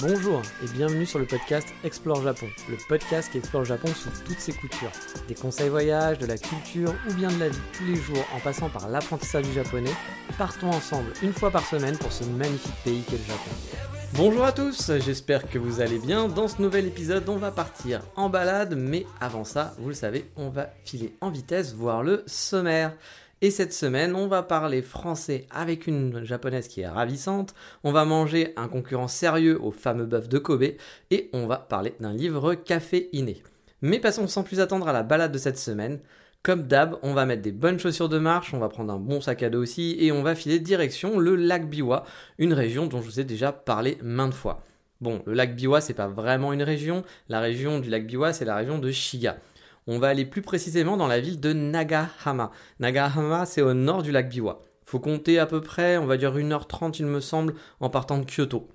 Bonjour et bienvenue sur le podcast Explore Japon, le podcast qui explore Japon sous toutes ses coutures. Des conseils voyage, de la culture ou bien de la vie tous les jours en passant par l'apprentissage du japonais, partons ensemble une fois par semaine pour ce magnifique pays qu'est le Japon. Bonjour à tous, j'espère que vous allez bien. Dans ce nouvel épisode, on va partir en balade, mais avant ça, vous le savez, on va filer en vitesse voir le sommaire. Et cette semaine, on va parler français avec une japonaise qui est ravissante, on va manger un concurrent sérieux au fameux bœuf de Kobe, et on va parler d'un livre caféiné. Mais passons sans plus attendre à la balade de cette semaine. Comme d'hab, on va mettre des bonnes chaussures de marche, on va prendre un bon sac à dos aussi, et on va filer direction le lac Biwa, une région dont je vous ai déjà parlé maintes fois. Bon, le lac Biwa, c'est pas vraiment une région, la région du lac Biwa, c'est la région de Shiga. On va aller plus précisément dans la ville de Nagahama. Nagahama, c'est au nord du lac Biwa. Faut compter à peu près, on va dire 1h30 il me semble, en partant de Kyoto.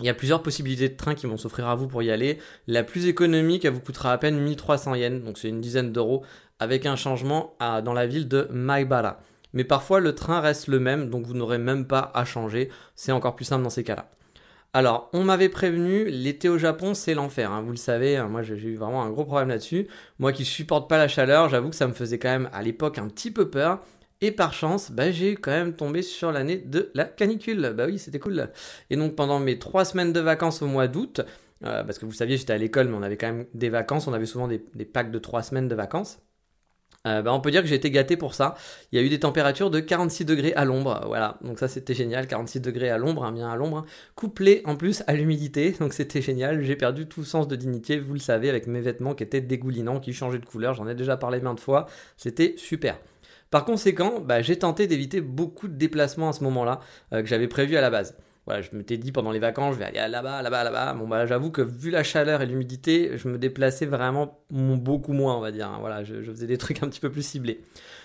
Il y a plusieurs possibilités de train qui vont s'offrir à vous pour y aller. La plus économique, elle vous coûtera à peine 1300 yens, donc c'est une dizaine d'euros, avec un changement dans la ville de Maibara. Mais parfois le train reste le même, donc vous n'aurez même pas à changer. C'est encore plus simple dans ces cas-là. Alors, on m'avait prévenu, l'été au Japon, c'est l'enfer. Hein. Vous le savez, hein, moi j'ai eu vraiment un gros problème là-dessus. Moi qui supporte pas la chaleur, j'avoue que ça me faisait quand même à l'époque un petit peu peur. Et par chance, bah, j'ai quand même tombé sur l'année de la canicule. Bah oui, c'était cool. Et donc pendant mes trois semaines de vacances au mois d'août, euh, parce que vous saviez, j'étais à l'école, mais on avait quand même des vacances, on avait souvent des, des packs de trois semaines de vacances. Euh, bah, on peut dire que j'ai été gâté pour ça. Il y a eu des températures de 46 degrés à l'ombre, voilà. Donc ça c'était génial, 46 degrés à l'ombre, hein, bien à l'ombre, couplé en plus à l'humidité. Donc c'était génial. J'ai perdu tout sens de dignité, vous le savez, avec mes vêtements qui étaient dégoulinants, qui changeaient de couleur. J'en ai déjà parlé maintes fois. C'était super. Par conséquent, bah, j'ai tenté d'éviter beaucoup de déplacements à ce moment-là euh, que j'avais prévu à la base voilà, je m'étais dit pendant les vacances, je vais aller là-bas, là-bas, là-bas. Bon, bah, j'avoue que vu la chaleur et l'humidité, je me déplaçais vraiment beaucoup moins, on va dire. Hein. Voilà, je, faisais des trucs un petit peu plus ciblés.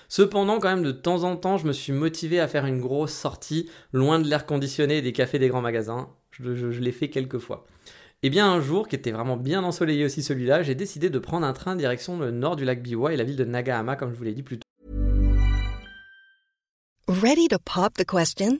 Cependant, quand même, de temps en temps, je me suis motivé à faire une grosse sortie loin de l'air conditionné et des cafés des grands magasins. Je, l'ai fait quelques fois. Et bien un jour, qui était vraiment bien ensoleillé aussi celui-là, j'ai décidé de prendre un train direction le nord du lac Biwa et la ville de Nagahama, comme je vous l'ai dit plus tôt. Ready to pop the question?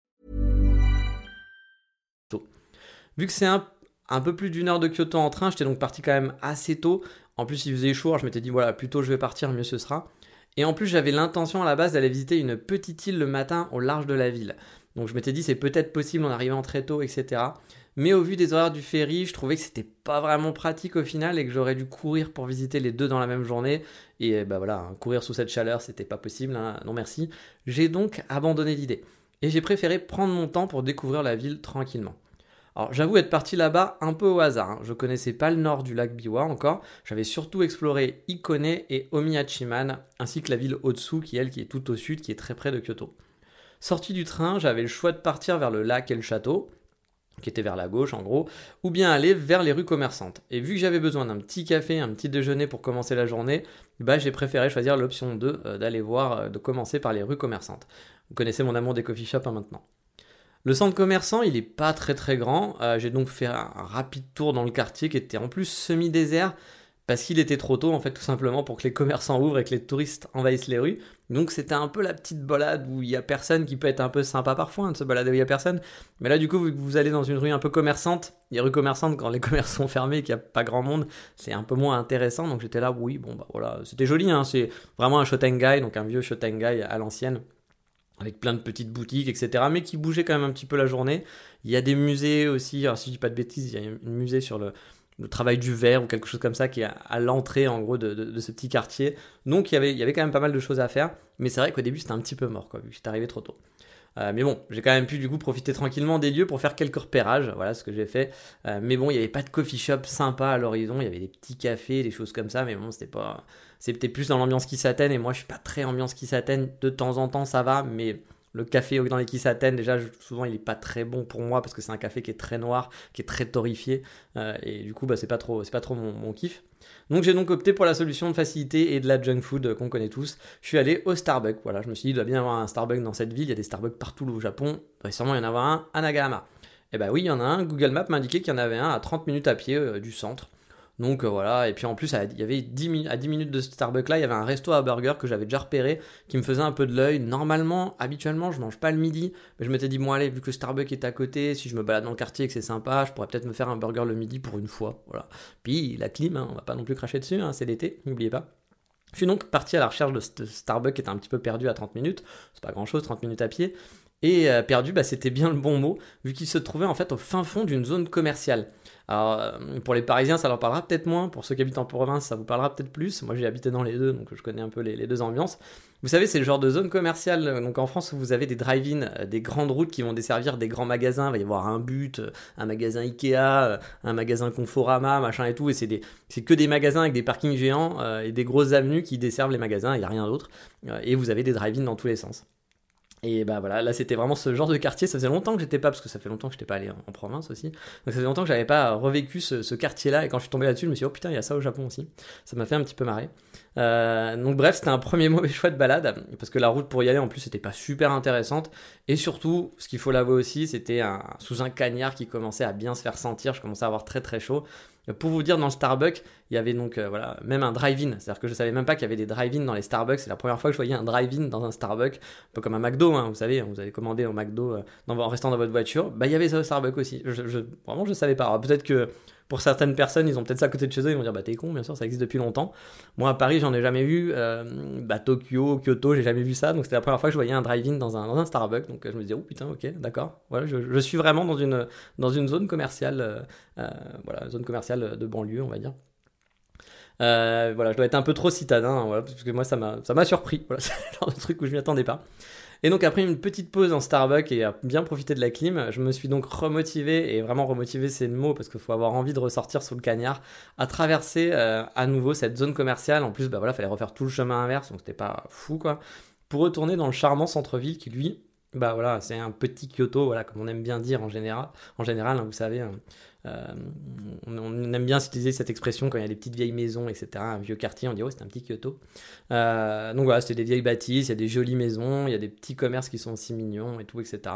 Vu que c'est un, peu plus d'une heure de Kyoto en train, j'étais donc parti quand même assez tôt. En plus, il faisait chaud, je m'étais dit, voilà, plus tôt je vais partir, mieux ce sera. Et en plus, j'avais l'intention à la base d'aller visiter une petite île le matin au large de la ville. Donc je m'étais dit, c'est peut-être possible en arrivant très tôt, etc. Mais au vu des horaires du ferry, je trouvais que c'était pas vraiment pratique au final et que j'aurais dû courir pour visiter les deux dans la même journée. Et bah voilà, hein, courir sous cette chaleur, c'était pas possible, hein. non merci. J'ai donc abandonné l'idée. Et j'ai préféré prendre mon temps pour découvrir la ville tranquillement. Alors j'avoue être parti là-bas un peu au hasard. Hein. Je connaissais pas le nord du lac Biwa encore. J'avais surtout exploré Ikone et Omiyachiman, ainsi que la ville Otsu qui elle qui est tout au sud, qui est très près de Kyoto. Sorti du train, j'avais le choix de partir vers le lac et le château, qui était vers la gauche en gros, ou bien aller vers les rues commerçantes. Et vu que j'avais besoin d'un petit café, un petit déjeuner pour commencer la journée, bah j'ai préféré choisir l'option 2 euh, d'aller voir, euh, de commencer par les rues commerçantes. Vous connaissez mon amour des coffee shops hein, maintenant. Le centre commerçant, il n'est pas très très grand. Euh, j'ai donc fait un rapide tour dans le quartier qui était en plus semi-désert parce qu'il était trop tôt en fait tout simplement pour que les commerçants ouvrent et que les touristes envahissent les rues. Donc c'était un peu la petite balade où il y a personne qui peut être un peu sympa parfois hein, de se balader où il y a personne. Mais là du coup vu vous allez dans une rue un peu commerçante, les rues commerçantes quand les commerces sont fermés et qu'il n'y a pas grand monde, c'est un peu moins intéressant. Donc j'étais là oui bon bah voilà c'était joli hein, c'est vraiment un Shotengai donc un vieux Shotengai à l'ancienne avec plein de petites boutiques, etc., mais qui bougeait quand même un petit peu la journée. Il y a des musées aussi, alors si je dis pas de bêtises, il y a un musée sur le, travail du verre ou quelque chose comme ça qui est à, l'entrée en gros de, ce petit quartier. Donc il y, avait, il y avait quand même pas mal de choses à faire, mais c'est vrai qu'au début c'était un petit peu mort, quoi, vu que j'étais arrivé trop tôt. Euh, mais bon, j'ai quand même pu du coup profiter tranquillement des lieux pour faire quelques repérages, voilà ce que j'ai fait. Euh, mais bon, il n'y avait pas de coffee shop sympa à l'horizon, il y avait des petits cafés, des choses comme ça, mais bon, c'était pas. C'était plus dans l'ambiance qui s'atteigne, et moi je suis pas très ambiance qui s'atteigne, de temps en temps ça va, mais le café dans les Kisaten, déjà, souvent, il est pas très bon pour moi parce que c'est un café qui est très noir, qui est très torréfié. Euh, et du coup, bah, c'est pas trop, c'est pas trop mon, kiff. Donc, j'ai donc opté pour la solution de facilité et de la junk food qu'on connaît tous. Je suis allé au Starbucks. Voilà, je me suis dit, il doit bien y avoir un Starbucks dans cette ville. Il y a des Starbucks partout au Japon. Il doit sûrement y en avoir un à Nagahama. Et eh bah oui, il y en a un. Google Maps m'indiquait qu'il y en avait un à 30 minutes à pied euh, du centre. Donc euh, voilà, et puis en plus, il y avait 10 à 10 minutes de Starbucks là, il y avait un resto à burger que j'avais déjà repéré, qui me faisait un peu de l'œil. Normalement, habituellement, je mange pas le midi, mais je m'étais dit, bon allez, vu que Starbucks est à côté, si je me balade dans le quartier et que c'est sympa, je pourrais peut-être me faire un burger le midi pour une fois. Voilà. Puis la clim, hein, on va pas non plus cracher dessus, hein, c'est l'été, n'oubliez pas. Je suis donc parti à la recherche de Starbucks qui était un petit peu perdu à 30 minutes, c'est pas grand chose, 30 minutes à pied. Et euh, perdu, bah, c'était bien le bon mot, vu qu'il se trouvait en fait au fin fond d'une zone commerciale. Alors, euh, pour les Parisiens, ça leur parlera peut-être moins. Pour ceux qui habitent en province, ça vous parlera peut-être plus. Moi, j'ai habité dans les deux, donc je connais un peu les, deux ambiances. Vous savez, c'est le genre de zone commerciale. Donc, en France, vous avez des drive-in, euh, des grandes routes qui vont desservir des grands magasins. Il va y avoir un but, euh, un magasin Ikea, un magasin Conforama, machin et tout. Et c'est que des magasins avec des parkings géants et des grosses avenues qui desservent les magasins. Il n'y a rien d'autre. et vous avez des drive-in dans tous les sens. Et bah voilà, là c'était vraiment ce genre de quartier. Ça faisait longtemps que j'étais pas, parce que ça fait longtemps que j'étais pas allé en, province aussi. Donc ça faisait longtemps que j'avais pas revécu ce, quartier-là. Et quand je suis tombé là-dessus, je me suis dit, oh putain, il y a ça au Japon aussi. Ça m'a fait un petit peu marrer. Euh, donc bref, c'était un premier mauvais choix de balade, parce que la route pour y aller en plus c'était pas super intéressante. Et surtout, ce qu'il faut l'avouer aussi, c'était sous un cagnard qui commençait à bien se faire sentir. Je commençais à avoir très très chaud. Pour vous dire, dans le Starbucks, il y avait donc euh, même un drive-in. C'est-à-dire que je savais même pas qu'il y avait des drive-in dans les Starbucks. C'est la première fois que je voyais un drive-in dans un Starbucks, un peu comme un McDo, hein, vous savez, vous avez commandé au McDo euh, en restant dans votre voiture. Bah, il y avait ça au Starbucks aussi. Je, je, vraiment, savais pas. Peut-être que pour certaines personnes, ils ont peut-être ça à côté de chez eux, ils vont dire bah t'es con, bien sûr, ça existe depuis longtemps. Moi à Paris, j'en ai jamais vu. Euh, bah Tokyo, Kyoto, j'ai jamais vu ça. Donc c'était la première fois que je voyais un drive-in dans un, dans un Starbucks. Donc je me disais oh putain, ok, d'accord. Voilà, je, suis vraiment dans une dans une zone commerciale, euh, euh, voilà, zone commerciale de banlieue, on va dire. voilà, je dois être un peu trop citadin, voilà, parce que moi ça m'a ça m'a surpris. Voilà, c'est le genre de truc où je m'y attendais pas. Et donc après une petite pause en Starbucks et à bien profiter de la clim, je me suis donc remotivé, et vraiment remotivé c'est le mot parce qu'il faut avoir envie de ressortir sous le cagnard, à traverser euh, à nouveau cette zone commerciale. En plus, bah voilà, fallait refaire tout le chemin inverse, donc c'était pas fou quoi. Pour retourner dans le charmant centre-ville qui lui, bah voilà, c'est un petit Kyoto, voilà, comme on aime bien dire en général. En général, hein, vous savez, hein, euh, on, aime bien utiliser cette expression quand il y a des petites vieilles maisons, etc. Un vieux quartier, on dit oh c'est un petit Kyoto. Euh, donc voilà, c'était des vieilles bâtisses, il y a des jolies maisons, il y a des petits commerces qui sont aussi mignons et tout, etc.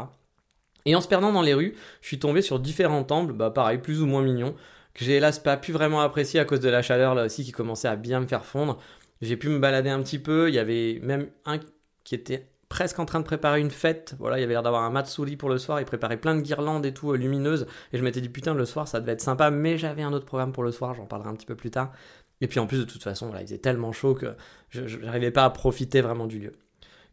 Et en se perdant dans les rues, je suis tombé sur différents temples, bah pareil, plus ou moins mignons, que j'ai hélas pas pu vraiment apprécier à cause de la chaleur là aussi qui commençait à bien me faire fondre. J'ai pu me balader un petit peu, il y avait même un qui était presque en train de préparer une fête. Voilà, il y avait l'air d'avoir un matsuri pour le soir. Il préparait plein de guirlandes et tout euh, lumineuses. Et je m'étais dit, putain, le soir, ça devait être sympa. Mais j'avais un autre programme pour le soir. J'en parlerai un petit peu plus tard. Et puis en plus, de toute façon, voilà, il faisait tellement chaud que je n'arrivais pas à profiter vraiment du lieu.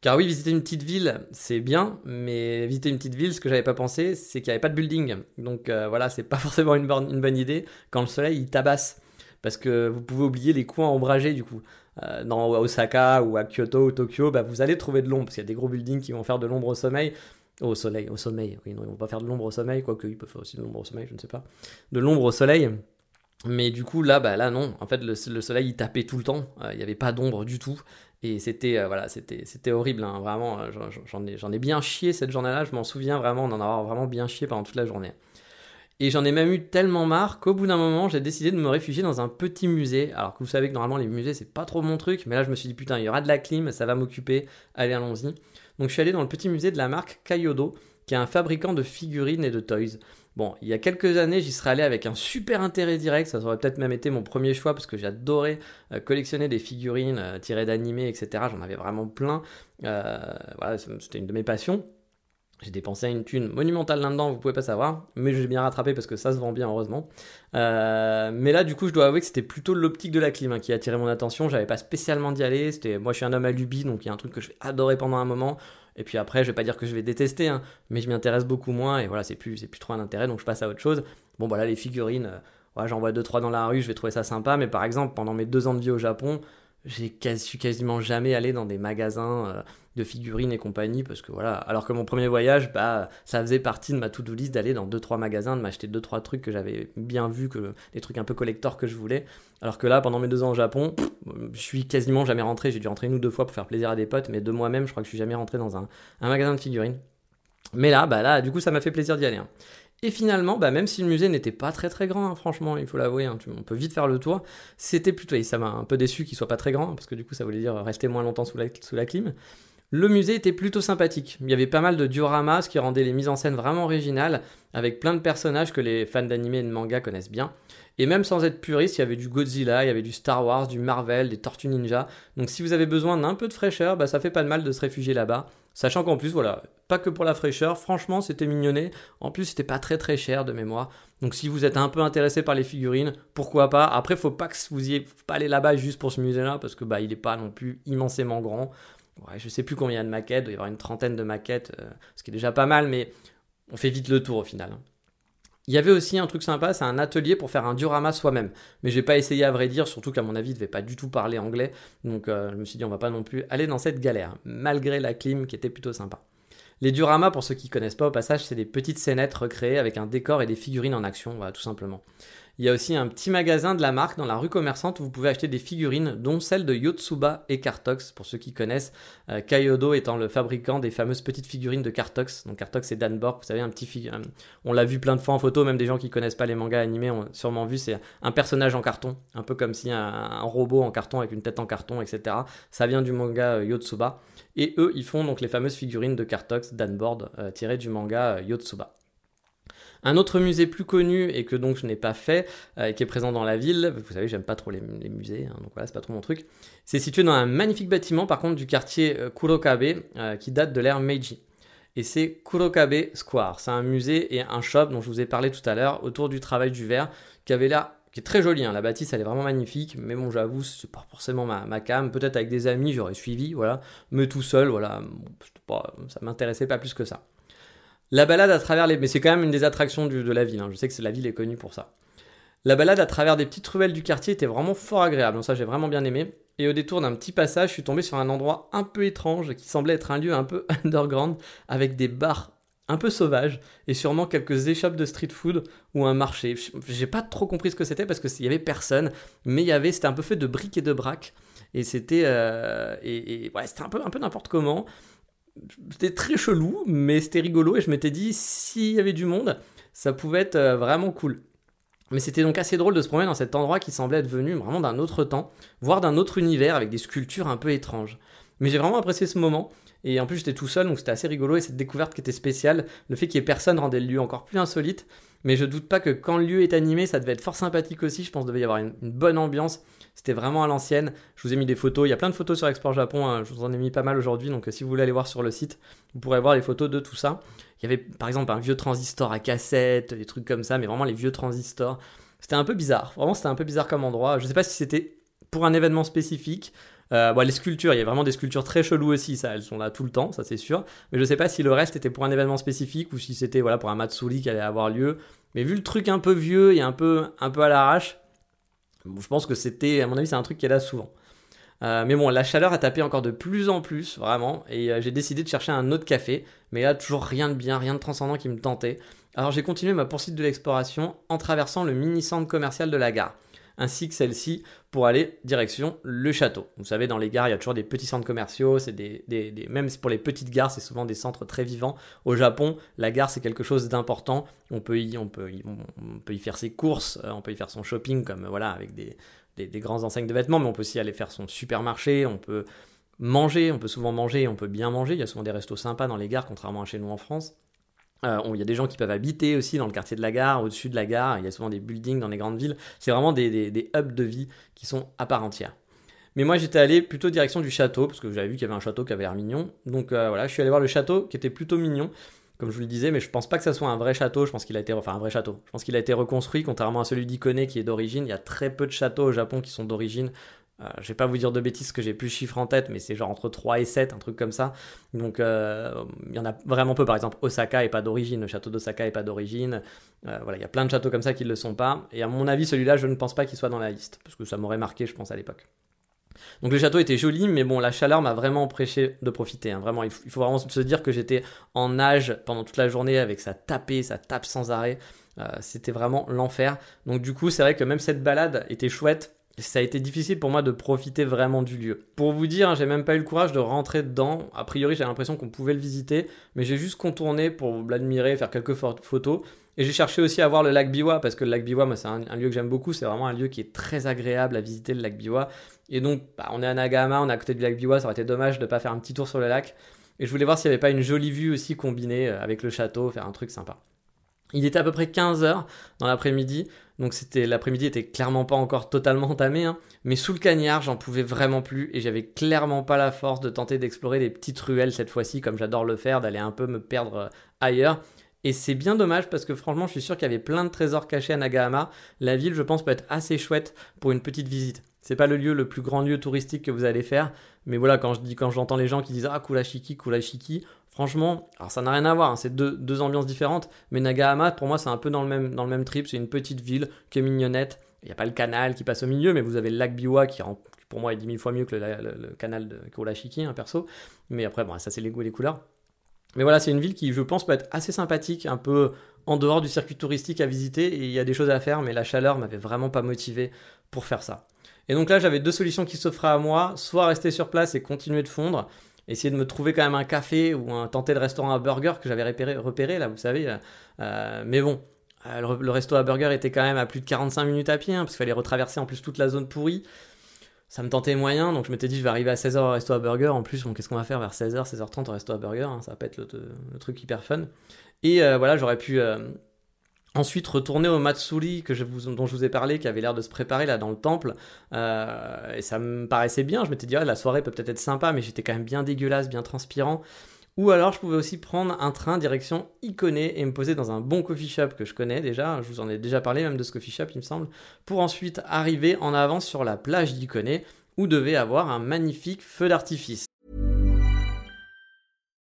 Car oui, visiter une petite ville, c'est bien, mais visiter une petite ville, ce que j'avais pas pensé, c'est qu'il n'y avait pas de building. Donc euh, voilà, c'est pas forcément une bonne, une bonne idée quand le soleil il tabasse. Parce que vous pouvez oublier les coins ombragés du coup. Euh, dans Osaka ou à Kyoto ou Tokyo, bah, vous allez trouver de l'ombre, parce qu'il y a des gros buildings qui vont faire de l'ombre au sommeil. Au soleil, au sommeil, oui, non, ils vont pas faire de l'ombre au sommeil, quoique ils peuvent faire aussi de l'ombre au sommeil, je ne sais pas. De l'ombre au soleil. Mais du coup, là, bah, là non. En fait, le, soleil, il tapait tout le temps. Euh, il n'y avait pas d'ombre du tout. Et c'était euh, voilà, horrible. Hein, vraiment, j'en, ai, ai bien chié cette journée-là. Je m'en souviens vraiment d'en avoir vraiment bien chié pendant toute la journée. Et j'en ai même eu tellement marre qu'au bout d'un moment, j'ai décidé de me réfugier dans un petit musée. Alors que vous savez que normalement, les musées, c'est pas trop mon truc. Mais là, je me suis dit, putain, il y aura de la clim, ça va m'occuper. Allez, allons-y. Donc, je suis allé dans le petit musée de la marque Kayodo, qui est un fabricant de figurines et de toys. Bon, il y a quelques années, j'y serais allé avec un super intérêt direct. Ça aurait peut-être même été mon premier choix parce que j'adorais euh, collectionner des figurines euh, tirées d'animés, etc. J'en avais vraiment plein. Euh, voilà, c'était une de mes passions. J'ai dépensé une thune monumentale là-dedans, vous pouvez pas savoir, mais j'ai bien rattrapé parce que ça se vend bien, heureusement. Euh, mais là, du coup, je dois avouer que c'était plutôt l'optique de la clim hein, qui a attiré mon attention. J'avais pas spécialement d'y aller. Moi, je suis un homme à lubie, donc il y a un truc que je vais adorer pendant un moment. Et puis après, je vais pas dire que je vais détester, hein, mais je m'y intéresse beaucoup moins. Et voilà, c'est plus, c'est plus trop un intérêt, donc je passe à autre chose. Bon, voilà, les figurines, euh, j'en vois deux trois dans la rue, je vais trouver ça sympa. Mais par exemple, pendant mes deux ans de vie au Japon, j'ai suis quasiment jamais allé dans des magasins euh, de figurines et compagnie parce que voilà. Alors que mon premier voyage bah ça faisait partie de ma to-do list d'aller dans deux trois magasins de m'acheter deux trois trucs que j'avais bien vu que des trucs un peu collector que je voulais. Alors que là pendant mes deux ans au Japon je suis quasiment jamais rentré. J'ai dû rentrer une ou deux fois pour faire plaisir à des potes mais de moi-même je crois que je suis jamais rentré dans un, magasin de figurines. Mais là bah là du coup ça m'a fait plaisir d'y aller hein. Et finalement, bah, même si le musée n'était pas très très grand, hein, franchement, il faut l'avouer, hein, on peut vite faire le tour, c'était plutôt, et ça m'a un peu déçu qu'il soit pas très grand, parce que du coup ça voulait dire rester moins longtemps sous la, sous clim. Le musée était plutôt sympathique. Il y avait pas mal de dioramas, ce qui rendait les mises en scène vraiment originales, avec plein de personnages que les fans d'anime et de manga connaissent bien. Et même sans être puriste, il y avait du Godzilla, il y avait du Star Wars, du Marvel, des Tortues Ninja. Donc si vous avez besoin d'un peu de fraîcheur, bah, ça fait pas de mal de se réfugier là-bas. Sachant qu'en plus, voilà, pas que pour la fraîcheur, franchement, c'était mignonné. En plus, c'était pas très très cher de mémoire. Donc si vous êtes un peu intéressé par les figurines, pourquoi pas? Après, faut pas que vous y pas aller là-bas juste pour ce musée-là, parce que bah il est pas non plus immensément grand. Ouais, je sais plus combien de maquettes, il doit y avoir une trentaine de maquettes, euh, ce qui est déjà pas mal, mais on fait vite le tour au final. Il y avait aussi un truc sympa, c'est un atelier pour faire un diorama soi-même. Mais j'ai pas essayé à vrai dire, surtout qu'à mon avis, il devait pas du tout parler anglais. Donc euh, je me suis dit, on va pas non plus aller dans cette galère, malgré la clim qui était plutôt sympa. Les dioramas, pour ceux qui connaissent pas au passage, c'est des petites scénettes recréées avec un décor et des figurines en action, voilà, tout simplement. Il y a aussi un petit magasin de la marque dans la rue commerçante où vous pouvez acheter des figurines, dont celle de Yotsuba et Cartox, pour ceux qui connaissent. Euh, Kaiyodo étant le fabricant des fameuses petites figurines de Cartox. Donc Cartox c'est Dan Borg, vous savez, un petit figurine. On l'a vu plein de fois en photo, même des gens qui connaissent pas les mangas animés ont sûrement vu. C'est un personnage en carton, un peu comme si un, robot en carton avec une tête en carton, etc. Ça vient du manga euh, Yotsuba. Et eux, ils font donc les fameuses figurines de Cartox, Dan Board, euh, tirées du manga Yotsuba. Un autre musée plus connu et que donc je n'ai pas fait, euh, qui est présent dans la ville, vous savez, j'aime pas trop les, musées, hein, donc voilà, c'est pas trop mon truc. C'est situé dans un magnifique bâtiment, par contre, du quartier euh, Kurokabe, euh, qui date de l'ère Meiji. Et c'est Kurokabe Square. C'est un musée et un shop dont je vous ai parlé tout à l'heure, autour du travail du verre, qui avait l'air qui est très joli, hein. la bâtisse elle est vraiment magnifique, mais bon j'avoue c'est pas forcément ma, cam, peut-être avec des amis j'aurais suivi, voilà, mais tout seul, voilà, ça m'intéressait pas plus que ça. La balade à travers les... Mais c'est quand même une des attractions de la ville, hein. je sais que la ville est connue pour ça. La balade à travers des petites ruelles du quartier était vraiment fort agréable, donc ça j'ai vraiment bien aimé. Et au détour d'un petit passage, je suis tombé sur un endroit un peu étrange qui semblait être un lieu un peu underground avec des bars un peu sauvages et sûrement quelques échoppes de street food ou un marché. J'ai pas trop compris ce que c'était parce qu'il y avait personne, mais il y avait c'était un peu fait de briques et de braques et c'était euh, et, ouais, c'était un peu un peu n'importe comment c'était très chelou, mais c'était rigolo et je m'étais dit, s'il y avait du monde, ça pouvait être euh, vraiment cool. Mais c'était donc assez drôle de se promener dans cet endroit qui semblait être venu vraiment d'un autre temps, voire d'un autre univers avec des sculptures un peu étranges. Mais j'ai vraiment apprécié ce moment. Et en plus, j'étais tout seul, donc c'était assez rigolo. Et cette découverte qui était spéciale, le fait qu'il y ait personne rendait le lieu encore plus insolite. Mais je doute pas que quand le lieu est animé, ça devait être fort sympathique aussi. Je pense qu'il devait y avoir une bonne ambiance. C'était vraiment à l'ancienne. Je vous ai mis des photos. Il y a plein de photos sur Export Japon. Hein. Je vous en ai mis pas mal aujourd'hui. Donc, euh, si vous voulez aller voir sur le site, vous pourrez voir les photos de tout ça. Il y avait par exemple un vieux transistor à cassette, des trucs comme ça, mais vraiment les vieux transistors. C'était un peu bizarre. Vraiment, c'était un peu bizarre comme endroit. Je ne sais pas si c'était pour un événement spécifique. Euh, les sculptures, il y a vraiment des sculptures très cheloues aussi, ça, elles sont là tout le temps, ça c'est sûr. Mais je sais pas si le reste était pour un événement spécifique ou si c'était voilà pour un Matsuri qui allait avoir lieu. Mais vu le truc un peu vieux et un peu, un peu à l'arrache, je pense que c'était, à mon avis, c'est un truc qui est là souvent. Euh, mais bon, la chaleur a tapé encore de plus en plus, vraiment, et euh, j'ai décidé de chercher un autre café, mais là, toujours rien de bien, rien de transcendant qui me tentait. Alors j'ai continué ma poursuite de l'exploration en traversant le mini-centre commercial de la gare ainsi que celle-ci pour aller direction le château. Vous savez, dans les gares, il y a toujours des petits centres commerciaux, c'est des, des, même pour les petites gares, c'est souvent des centres très vivants. Au Japon, la gare, c'est quelque chose d'important. On peut, y, on, peut on peut y faire ses courses, euh, on peut y faire son shopping, comme voilà, avec des, des, des grands enseignes de vêtements, mais on peut aussi aller faire son supermarché, on peut manger, on peut souvent manger, on peut bien manger. Il y a souvent des restos sympas dans les gares, contrairement à chez nous en France. Euh, il y a des gens qui peuvent habiter aussi dans le quartier de la gare, au-dessus de la gare. Il y a souvent des buildings dans les grandes villes. C'est vraiment des, hubs de vie qui sont à part entière. Mais moi, j'étais allé plutôt direction du château, parce que j'avais vu qu'il y avait un château qui avait l'air mignon. Donc euh, voilà, je suis allé voir le château qui était plutôt mignon, comme je vous le disais, mais je pense pas que ça soit un vrai château. Je pense qu'il a été, enfin un vrai château. Je pense qu'il a été reconstruit, contrairement à celui d'Ikone qui est d'origine. Il y a très peu de châteaux au Japon qui sont d'origine. Je euh, je vais pas vous dire de bêtises que j'ai plus le chiffre en tête, mais c'est genre entre 3 et 7, un truc comme ça. Donc euh, il y en a vraiment peu. Par exemple, Osaka est pas d'origine, le château d'Osaka est pas d'origine. Euh, voilà, il y a plein de châteaux comme ça qui ne le sont pas. Et à mon avis, celui-là, je ne pense pas qu'il soit dans la liste, parce que ça m'aurait marqué, je pense, à l'époque. Donc le château était joli, mais bon, la chaleur m'a vraiment empêché de profiter. Hein. Vraiment, il faut, vraiment se dire que j'étais en nage pendant toute la journée avec sa tapée, ça tape sans arrêt. C'était vraiment l'enfer. Donc du coup, c'est vrai que même cette balade était chouette. Ça a été difficile pour moi de profiter vraiment du lieu. Pour vous dire, hein, j'ai même pas eu le courage de rentrer dedans. A priori, j'ai l'impression qu'on pouvait le visiter, mais j'ai juste contourné pour l'admirer, faire quelques photos. Et j'ai cherché aussi à voir le lac Biwa, parce que le lac Biwa, moi, c'est un, lieu que j'aime beaucoup. C'est vraiment un lieu qui est très agréable à visiter, le lac Biwa. Et donc, bah, on est à Nagama, on est à côté du lac Biwa, ça aurait été dommage de ne pas faire un petit tour sur le lac. Et je voulais voir s'il n'y avait pas une jolie vue aussi combinée euh, avec le château, faire un truc sympa. Il était à peu près 15h dans l'après-midi, donc c'était l'après-midi était clairement pas encore totalement entamé, hein. mais sous le cagnard, j'en pouvais vraiment plus et j'avais clairement pas la force de tenter d'explorer des petites ruelles cette fois-ci, comme j'adore le faire, d'aller un peu me perdre euh, ailleurs. Et c'est bien dommage parce que franchement, je suis sûr qu'il y avait plein de trésors cachés à Nagahama. La ville, je pense, peut être assez chouette pour une petite visite. C'est pas le lieu le plus grand lieu touristique que vous allez faire, mais voilà, quand je dis, quand j'entends les gens qui disent ah Kulashiki, Kulashiki, franchement, alors ça n'a rien à voir, hein, c'est deux, deux, ambiances différentes, mais Nagahama, pour moi, c'est un peu dans le même, dans le même trip. C'est une petite ville qui est mignonnette. Il n'y a pas le canal qui passe au milieu, mais vous avez le lac Biwa qui, pour moi, est dix mille fois mieux que le, canal de Kulashiki, hein, perso. Mais après, bon, ça, c'est les goûts et les couleurs. Mais voilà, c'est une ville qui, je pense, peut être assez sympathique, un peu en dehors du circuit touristique à visiter. Et il y a des choses à faire, mais la chaleur m'avait vraiment pas motivé pour faire ça. Et donc là, j'avais deux solutions qui s'offraient à moi soit rester sur place et continuer de fondre, essayer de me trouver quand même un café ou un tenter de restaurant à burger que j'avais repéré, là, vous savez. Euh, euh, mais bon, euh, le, resto à burger était quand même à plus de 45 minutes à pied, hein, parce qu'il fallait retraverser en plus toute la zone pourrie ça me tentait moyen, donc je m'étais dit je vais arriver à 16h au resto à burger. En plus, bon, qu'est-ce qu'on va faire vers 16h, 16h30 au resto à burger hein, Ça va pas être le, truc hyper fun. Et voilà, j'aurais pu ensuite retourner au Matsuri dont je vous ai parlé, qui avait l'air de se préparer là dans le temple. Euh, et ça me paraissait bien. Je m'étais dit, la soirée peut peut-être être sympa, mais j'étais quand même bien dégueulasse, bien transpirant. Ou alors je pouvais aussi prendre un train direction Icone et me poser dans un bon coffee shop que je connais déjà, je vous en ai déjà parlé même de ce coffee shop il me semble, pour ensuite arriver en avance sur la plage d'Icone où devait avoir un magnifique feu d'artifice.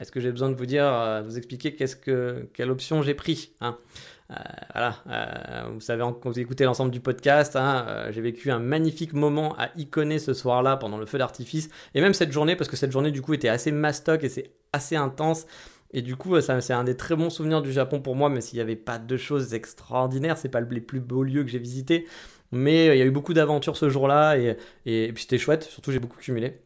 Est-ce que j'ai besoin de vous dire, euh, de vous expliquer qu'est-ce que, quelle option j'ai pris hein? Euh, voilà, euh, vous savez, quand vous écoutez l'ensemble du podcast, hein, j'ai vécu un magnifique moment à iconer ce soir-là pendant le feu d'artifice, et même cette journée, parce que cette journée du coup était assez mastoc et c'est assez intense. Et du coup, ça, c'est un des très bons souvenirs du Japon pour moi, mais s'il n'y avait pas de choses extraordinaires, c'est pas les plus beaux lieux que j'ai visités. Mais il y a eu beaucoup d'aventures ce jour-là, et, puis c'était chouette, surtout j'ai beaucoup cumulé.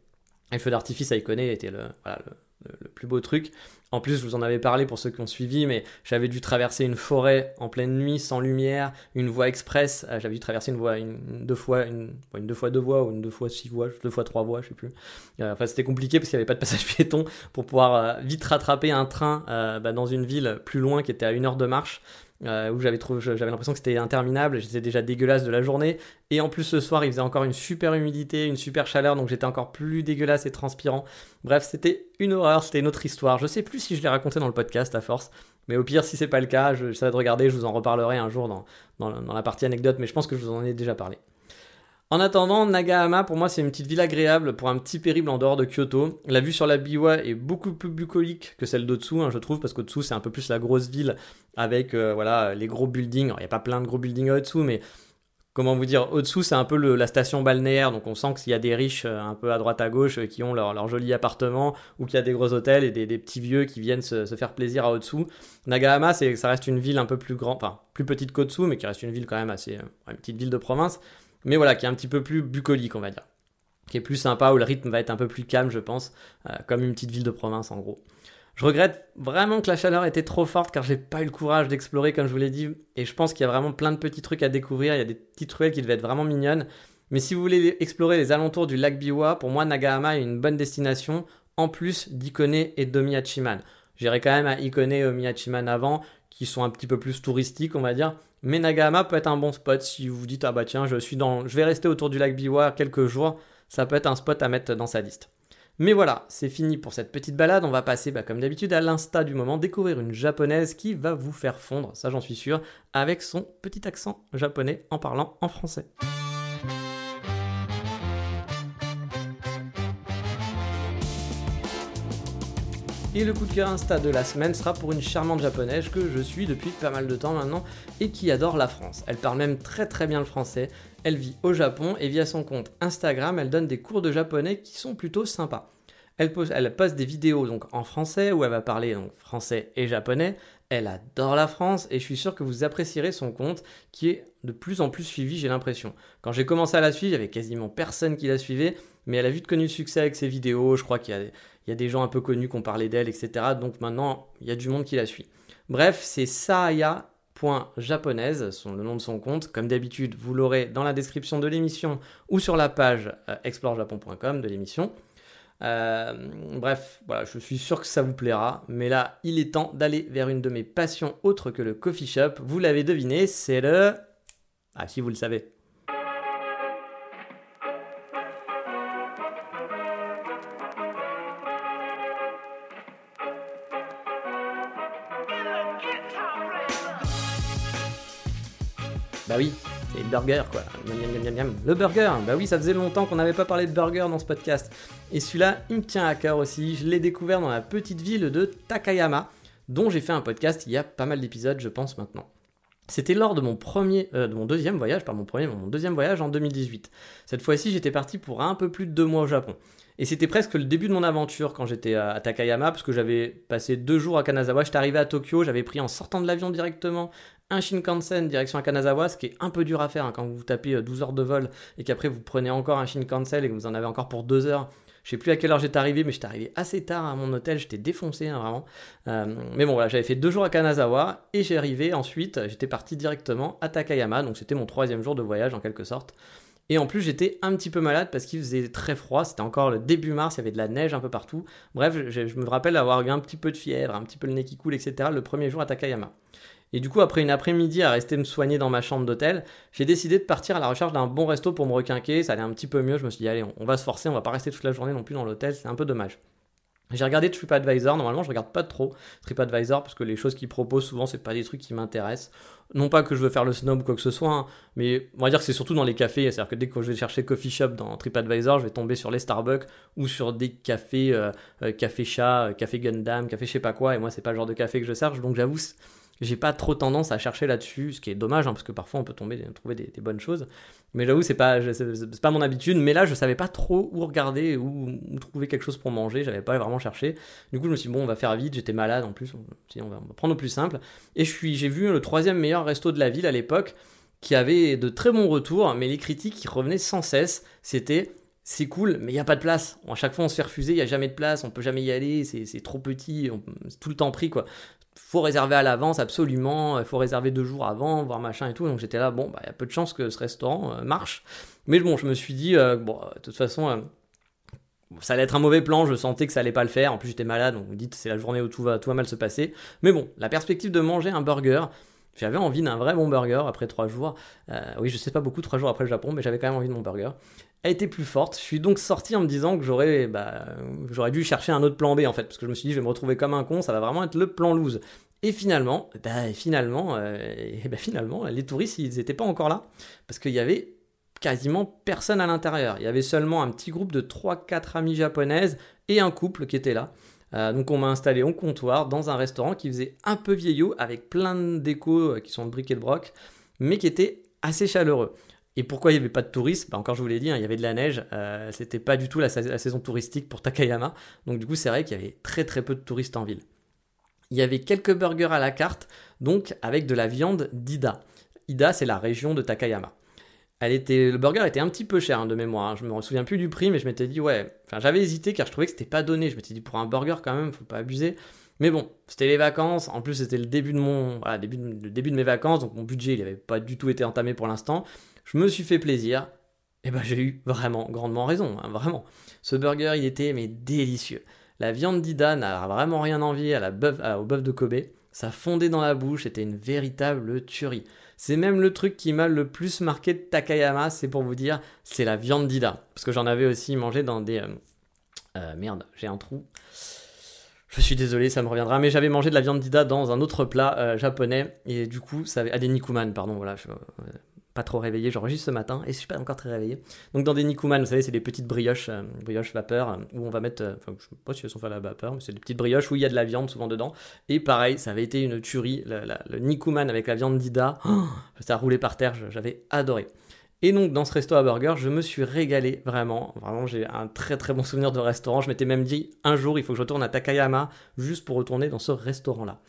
Et le feu d'artifice à Icone était le, voilà, le, le, plus beau truc. En plus, je vous en avais parlé pour ceux qui ont suivi, mais j'avais dû traverser une forêt en pleine nuit, sans lumière, une voie express. Euh, j'avais dû traverser une voie, une, deux fois, une, deux fois deux voies ou une deux fois six voies, deux fois trois voies, je sais plus. Euh, enfin, c'était compliqué parce qu'il n'y avait pas de passage piéton pour pouvoir euh, vite rattraper un train bah, dans une ville plus loin qui était à une heure de marche. Euh, où j'avais l'impression que c'était interminable, j'étais déjà dégueulasse de la journée, et en plus ce soir il faisait encore une super humidité, une super chaleur, donc j'étais encore plus dégueulasse et transpirant. Bref, c'était une horreur, c'était une autre histoire. Je sais plus si je l'ai raconté dans le podcast à force, mais au pire si c'est pas le cas, je, de regarder, je vous en reparlerai un jour dans la partie anecdote, mais je pense que je vous en ai déjà parlé. En attendant, Nagahama, pour moi, c'est une petite ville agréable pour un petit périple en dehors de Kyoto. La vue sur la Biwa est beaucoup plus bucolique que celle d'au-dessous, hein, je trouve, parce qu'au-dessous, c'est un peu plus la grosse ville avec euh, voilà, les gros buildings. Il n'y a pas plein de gros buildings au-dessous, mais comment vous dire, au-dessous, c'est un peu la station balnéaire, donc on sent qu'il y a des riches euh, un peu à droite à gauche euh, qui ont leur, joli appartement, ou qu'il y a des gros hôtels et des, petits vieux qui viennent se, faire plaisir à au-dessous. Nagahama, ça reste une ville un peu plus grande, enfin plus petite qu'au-dessous, mais qui reste une ville quand même assez, une petite ville de province, mais voilà, qui est un petit peu plus bucolique, on va dire. Qui est plus sympa, où le rythme va être un peu plus calme, je pense, comme une petite ville de province en gros. Je regrette vraiment que la chaleur était trop forte car j'ai pas eu le courage d'explorer comme je vous l'ai dit et je pense qu'il y a vraiment plein de petits trucs à découvrir, il y a des petites ruelles qui devaient être vraiment mignonnes. Mais si vous voulez explorer les alentours du lac Biwa, pour moi Nagahama est une bonne destination en plus d'Ikone et de Miyachiman. J'irai quand même à Ikone et Miyachiman avant qui sont un petit peu plus touristiques on va dire. Mais Nagahama peut être un bon spot si vous vous dites ah bah tiens je suis dans je vais rester autour du lac Biwa quelques jours, ça peut être un spot à mettre dans sa liste. Mais voilà, c'est fini pour cette petite balade. On va passer, bah, comme d'habitude, à l'insta du moment, découvrir une japonaise qui va vous faire fondre, ça j'en suis sûr, avec son petit accent japonais en parlant en français. Et le coup de cœur Insta de la semaine sera pour une charmante japonaise que je suis depuis pas mal de temps maintenant et qui adore la France. Elle parle même très très bien le français, elle vit au Japon et via son compte Instagram, elle donne des cours de japonais qui sont plutôt sympas. Elle, pose, elle poste des vidéos donc en français où elle va parler donc français et japonais. Elle adore la France et je suis sûr que vous apprécierez son compte qui est de plus en plus suivi, j'ai l'impression. Quand j'ai commencé à la suivre, il y avait quasiment personne qui la suivait, mais elle a vite connu le succès avec ses vidéos. Je crois qu'il y a il y a des gens un peu connus qui ont parlé d'elle, etc. Donc maintenant, il y a du monde qui la suit. Bref, c'est saaya.japonaise, le nom de son compte. Comme d'habitude, vous l'aurez dans la description de l'émission ou sur la page euh, explorejapon.com de l'émission. Euh, bref, voilà, je suis sûr que ça vous plaira. Mais là, il est temps d'aller vers une de mes passions autres que le coffee shop. Vous l'avez deviné, c'est le... Ah si, vous le savez. Bah oui, c'est le burger quoi. Le burger, bah oui, ça faisait longtemps qu'on n'avait pas parlé de burger dans ce podcast. Et celui-là, il me tient à cœur aussi. Je l'ai découvert dans la petite ville de Takayama, dont j'ai fait un podcast il y a pas mal d'épisodes, je pense maintenant. C'était lors de mon premier, euh, de mon deuxième voyage, pas mon premier, mais mon deuxième voyage en 2018. Cette fois-ci, j'étais parti pour un peu plus de deux mois au Japon. Et c'était presque le début de mon aventure quand j'étais à Takayama, parce que j'avais passé deux jours à Kanazawa. J'étais arrivé à Tokyo, j'avais pris en sortant de l'avion directement un Shinkansen direction Kanazawa, ce qui est un peu dur à faire hein, quand vous tapez 12 euh, heures de vol et qu'après vous prenez encore un Shinkansen et que vous en avez encore pour 2 heures. Je sais plus à quelle heure j'étais arrivé, mais j'étais arrivé assez tard à mon hôtel, j'étais défoncé hein, vraiment. Euh, mais bon voilà, j'avais fait deux jours à Kanazawa et j'ai arrivé ensuite, j'étais parti directement à Takayama, donc c'était mon troisième jour de voyage en quelque sorte. Et en plus, j'étais un petit peu malade parce qu'il faisait très froid. C'était encore le début mars, il y avait de la neige un peu partout. Bref, je, je me rappelle avoir eu un petit peu de fièvre, un petit peu le nez qui coule, etc. le premier jour à Takayama. Et du coup, après une après-midi à rester me soigner dans ma chambre d'hôtel, j'ai décidé de partir à la recherche d'un bon resto pour me requinquer. Ça allait un petit peu mieux. Je me suis dit, allez, on, va se forcer, on va pas rester toute la journée non plus dans l'hôtel, c'est un peu dommage. J'ai regardé TripAdvisor, normalement je regarde pas trop TripAdvisor parce que les choses qu'ils proposent souvent c'est pas des trucs qui m'intéressent. Non pas que je veux faire le snob ou quoi que ce soit, hein, mais on va dire que c'est surtout dans les cafés, c'est-à-dire que dès que je vais chercher coffee shop dans TripAdvisor, je vais tomber sur les Starbucks ou sur des cafés, euh, euh, café chat, euh, café Gundam, café je sais pas quoi, et moi c'est pas le genre de café que je cherche, donc j'avoue j'ai pas trop tendance à chercher là-dessus, ce qui est dommage, hein, parce que parfois on peut tomber, trouver des, bonnes choses. Mais j'avoue, c'est pas, c'est pas mon habitude. Mais là, je savais pas trop où regarder, où, trouver quelque chose pour manger. J'avais pas vraiment cherché. Du coup, je me suis dit, bon, on va faire vite. J'étais malade en plus. On va, prendre au plus simple. Et j'ai vu le troisième meilleur resto de la ville à l'époque, qui avait de très bons retours, mais les critiques qui revenaient sans cesse, c'était c'est cool, mais il n'y a pas de place. À chaque fois, on se fait refuser, il n'y a jamais de place, on peut jamais y aller, c'est trop petit, c'est tout le temps pris, quoi faut réserver à l'avance absolument, il faut réserver deux jours avant, voir machin et tout. Donc j'étais là, bon, bah, il y a peu de chances que ce restaurant euh, marche. Mais bon, je me suis dit, euh, bon, de toute façon, euh, ça allait être un mauvais plan, je sentais que ça allait pas le faire. En plus, j'étais malade, donc vous dites, c'est la journée où tout va, mal se passer. Mais bon, la perspective de manger un burger, j'avais envie d'un vrai bon burger après trois jours. oui, je sais pas beaucoup, trois jours après le Japon, mais j'avais quand même envie de mon burger a été plus forte. Je suis donc sorti en me disant que j'aurais bah, j'aurais dû chercher un autre plan B en fait, parce que je me suis dit je vais me retrouver comme un con, ça va vraiment être le plan loose. Et finalement, bah, finalement, euh, et bah, finalement, les touristes ils n'étaient pas encore là, parce qu'il y avait quasiment personne à l'intérieur. Il y avait seulement un petit groupe de 3-4 amies japonaises et un couple qui était là. Euh, donc on m'a installé au comptoir dans un restaurant qui faisait un peu vieillot avec plein de décos euh, qui sont de briques et de broc, mais qui était assez chaleureux. Et pourquoi il n'y avait pas de touristes? Bah Encore, je vous l'ai dit, hein, il y avait de la neige. Euh, c'était pas du tout la, saison touristique pour Takayama. Donc, du coup, c'est vrai qu'il y avait très très peu de touristes en ville. Il y avait quelques burgers à la carte, donc avec de la viande d'Ida. Ida, c'est la région de Takayama. Elle était, le burger était un petit peu cher hein, de mémoire. Hein. Je me souviens plus du prix, mais je m'étais dit, ouais. Enfin, j'avais hésité car je trouvais que c'était pas donné. Je m'étais dit, pour un burger, quand même, faut pas abuser. Mais bon, c'était les vacances. En plus, c'était le début de mon, mes vacances, donc mon budget, n'avait pas du tout été entamé pour l'instant. Je me suis fait plaisir. Et ben, j'ai eu vraiment grandement raison, hein, vraiment. Ce burger, il était mais délicieux. La viande d'Ida n'a vraiment rien envie à la au bœuf de Kobe. Ça fondait dans la bouche, c'était une véritable tuerie. C'est même le truc qui m'a le plus marqué de Takayama, c'est pour vous dire, c'est la viande d'Ida. Parce que j'en avais aussi mangé dans des... Euh, euh, merde, j'ai un trou. Je suis désolé, ça me reviendra, mais j'avais mangé de la viande d'Ida dans un autre plat euh, japonais, et du coup, ça avait... Ah, des nikuman, pardon, voilà, pas trop réveillé, j'enregistre ce matin et je suis pas encore très réveillé. Donc dans des nikuman, vous savez, c'est des petites brioches, euh, brioches vapeur euh, où on va mettre, euh, enfin je sais pas si elles sont faites à la vapeur, mais c'est des petites brioches où il y a de la viande souvent dedans. Et pareil, ça avait été une tuerie, le, nikuman avec la viande d'Ida, oh, ça roulait par terre, j'avais adoré. Et donc dans ce resto à burger, je me suis régalé vraiment. Vraiment, j'ai un très très bon souvenir de restaurant. Je m'étais même dit un jour, il faut que je retourne à Takayama juste pour retourner dans ce restaurant-là.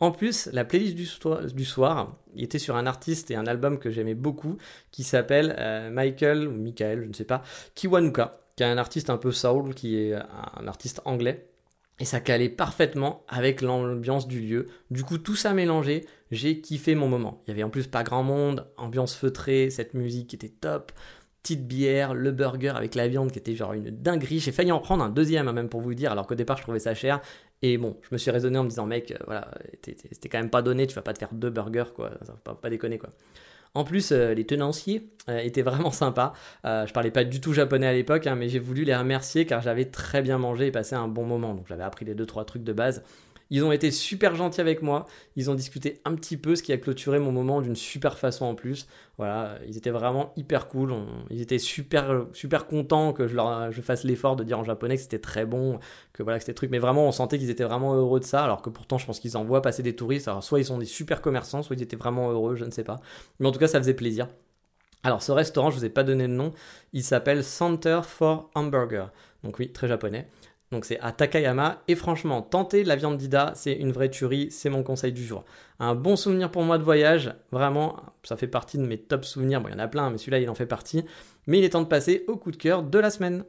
En plus, la playlist du, soir, il était sur un artiste et un album que j'aimais beaucoup qui s'appelle euh, Michael ou Michael, je ne sais pas, Kiwanuka, qui est un artiste un peu soul, qui est un artiste anglais. Et ça calait parfaitement avec l'ambiance du lieu. Du coup, tout ça mélangé, j'ai kiffé mon moment. Il y avait en plus pas grand monde, ambiance feutrée, cette musique qui était top petite bière, le burger avec la viande qui était genre une dinguerie. J'ai failli en prendre un deuxième, hein, même pour vous dire, alors qu'au départ je trouvais ça cher. Et bon, je me suis raisonné en me disant, mec, euh, voilà, c'était quand même pas donné, tu vas pas te faire deux burgers, quoi. Ça pas déconner, quoi. En plus, euh, les tenanciers euh, étaient vraiment sympas. je parlais pas du tout japonais à l'époque, hein, mais j'ai voulu les remercier car j'avais très bien mangé et passé un bon moment. Donc j'avais appris les deux trois trucs de base. Ils ont été super gentils avec moi. Ils ont discuté un petit peu, ce qui a clôturé mon moment d'une super façon en plus. Voilà, ils étaient vraiment hyper cool. ils étaient super, super contents que je, fasse l'effort de dire en japonais que c'était très bon, que voilà, que c'était truc. Mais vraiment, on sentait qu'ils étaient vraiment heureux de ça. Alors que pourtant, je pense qu'ils en voient passer des touristes. Alors, soit ils sont des super commerçants, soit ils étaient vraiment heureux, je ne sais pas. Mais en tout cas, ça faisait plaisir. Alors, ce restaurant, je ne vous ai pas donné de nom. Il s'appelle Center for Hamburger. Donc, oui, très japonais. Donc c'est à Takayama. Et franchement, tenter la viande d'Ida, c'est une vraie tuerie, c'est mon conseil du jour. Un bon souvenir pour moi de voyage, vraiment, ça fait partie de mes top souvenirs. Bon, il y en a plein, mais celui-là, il en fait partie. Mais il est temps de passer au coup de cœur de la semaine.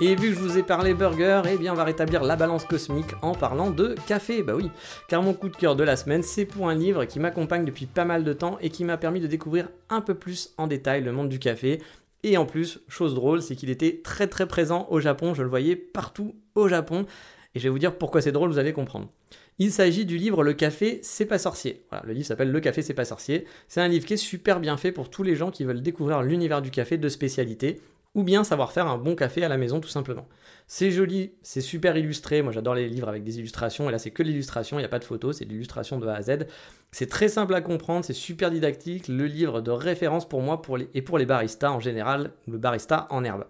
Et vu que je vous ai parlé burger, eh bien on va rétablir la balance cosmique en parlant de café. Bah oui, car mon coup de cœur de la semaine, c'est pour un livre qui m'accompagne depuis pas mal de temps et qui m'a permis de découvrir un peu plus en détail le monde du café. Et en plus, chose drôle, c'est qu'il était très très présent au Japon, je le voyais partout au Japon. Et je vais vous dire pourquoi c'est drôle, vous allez comprendre. Il s'agit du livre Le café, c'est pas sorcier. Voilà, le livre s'appelle Le café, c'est pas sorcier. C'est un livre qui est super bien fait pour tous les gens qui veulent découvrir l'univers du café de spécialité ou bien savoir faire un bon café à la maison tout simplement. C'est joli, c'est super illustré, moi j'adore les livres avec des illustrations, et là c'est que l'illustration, il n'y a pas de photos, c'est l'illustration de A à Z. C'est très simple à comprendre, c'est super didactique, le livre de référence pour moi et pour les baristas en général, le barista en herbe.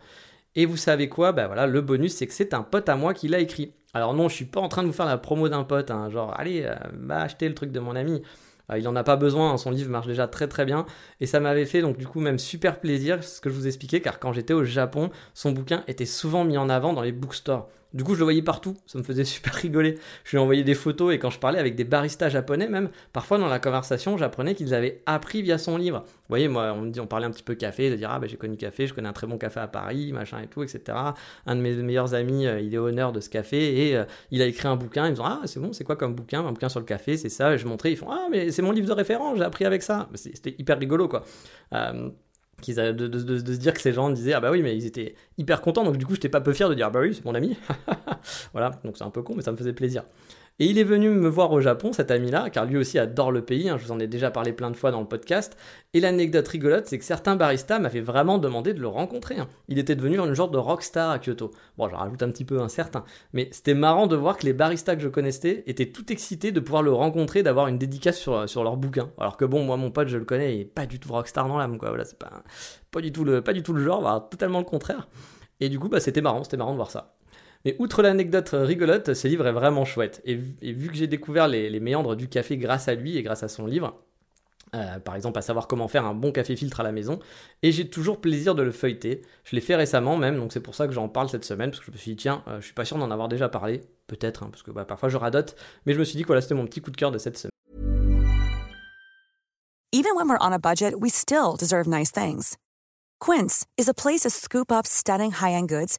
Et vous savez quoi? Bah voilà, le bonus c'est que c'est un pote à moi qui l'a écrit. Alors non, je suis pas en train de vous faire la promo d'un pote, hein, genre allez, euh, va acheter le truc de mon ami. Euh, il n'en a pas besoin, hein, son livre marche déjà très très bien. Et ça m'avait fait donc du coup même super plaisir, ce que je vous expliquais, car quand j'étais au Japon, son bouquin était souvent mis en avant dans les bookstores. Du coup, je le voyais partout, ça me faisait super rigoler. Je lui envoyais des photos et quand je parlais avec des baristas japonais, même, parfois dans la conversation, j'apprenais qu'ils avaient appris via son livre. Vous voyez, moi, on dit, on parlait un petit peu café, de dire, ah, ben j'ai connu café, je connais un très bon café à Paris, machin et tout, etc. Un de mes meilleurs amis, euh, il est honneur de ce café et euh, il a écrit un bouquin. Ils me disent, ah, c'est bon, c'est quoi comme bouquin? Un bouquin sur le café, c'est ça. Je montrais, ils font, ah, mais c'est mon livre de référence, j'ai appris avec ça. C'était hyper rigolo, quoi. Euh, de, de, se dire que ces gens disaient ah bah oui mais ils étaient hyper contents donc du coup j'étais pas peu fier de dire ah bah oui c'est mon ami. Voilà donc c'est un peu con mais ça me faisait plaisir et il est venu me voir au Japon, cet ami-là, car lui aussi adore le pays, hein, je vous en ai déjà parlé plein de fois dans le podcast. Et l'anecdote rigolote, c'est que certains baristas m'avaient vraiment demandé de le rencontrer. Hein. Il était devenu une genre de rockstar à Kyoto. Bon, je rajoute un petit peu un certain, mais c'était marrant de voir que les baristas que je connaissais étaient tout excités de pouvoir le rencontrer, d'avoir une dédicace sur, leur bouquin. Alors que bon, moi, mon pote, je le connais, il est pas du tout rockstar dans l'âme, quoi. Voilà, c'est pas, pas, du tout le, pas du tout le genre, totalement le contraire. Et du coup, bah, c'était marrant, c'était marrant de voir ça. Mais outre l'anecdote rigolote, ce livre est vraiment chouette. Et, vu que j'ai découvert les, méandres du café grâce à lui et grâce à son livre, euh, par exemple à savoir comment faire un bon café filtre à la maison, et j'ai toujours plaisir de le feuilleter. Je l'ai fait récemment même, donc c'est pour ça que j'en parle cette semaine, parce que je me suis dit, tiens, euh, je suis pas sûr d'en avoir déjà parlé, peut-être, hein, parce que bah, parfois je radote, mais je me suis dit voilà, c'était mon petit coup de cœur de cette semaine. Even when we're on a budget, we still deserve nice things. Quince is a place to scoop up stunning high-end goods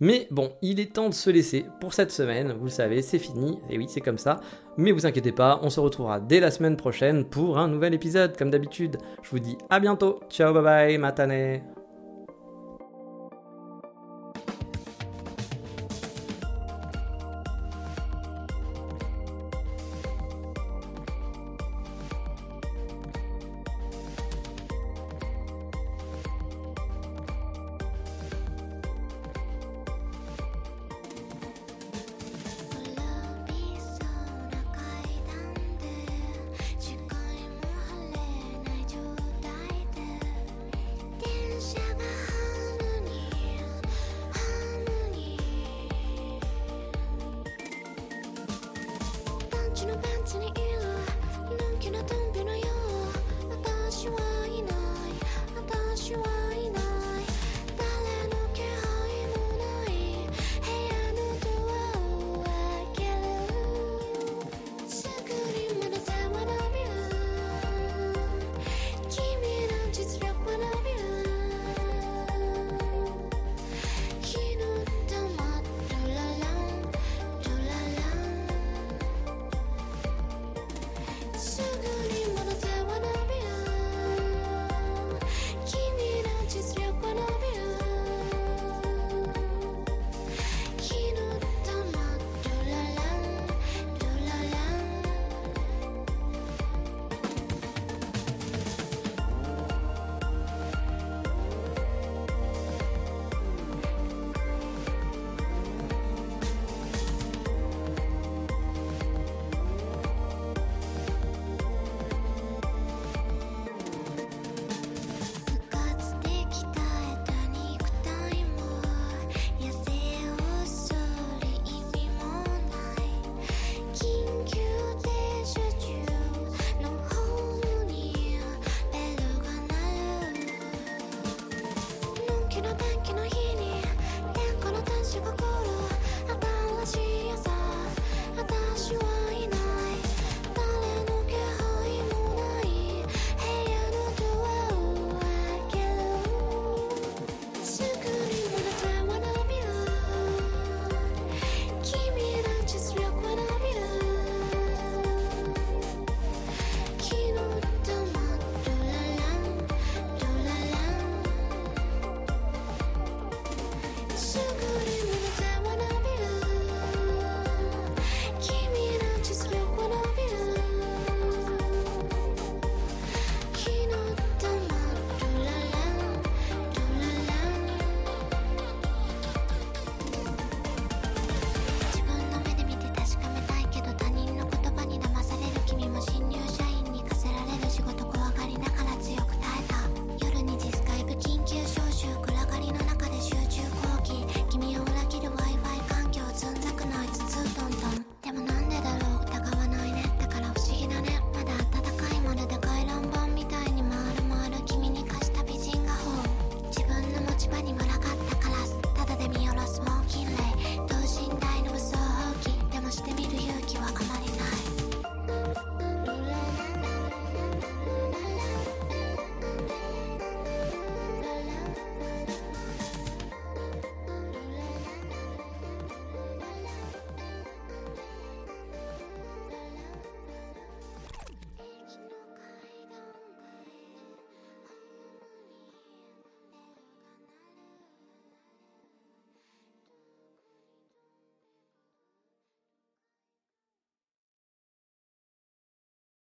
Mais bon, il est temps de se laisser pour cette semaine. Vous le savez, c'est fini. Et oui, c'est comme ça. Mais vous inquiétez pas, on se retrouvera dès la semaine prochaine pour un nouvel épisode, comme d'habitude. Je vous dis à bientôt. Ciao, bye bye, matane.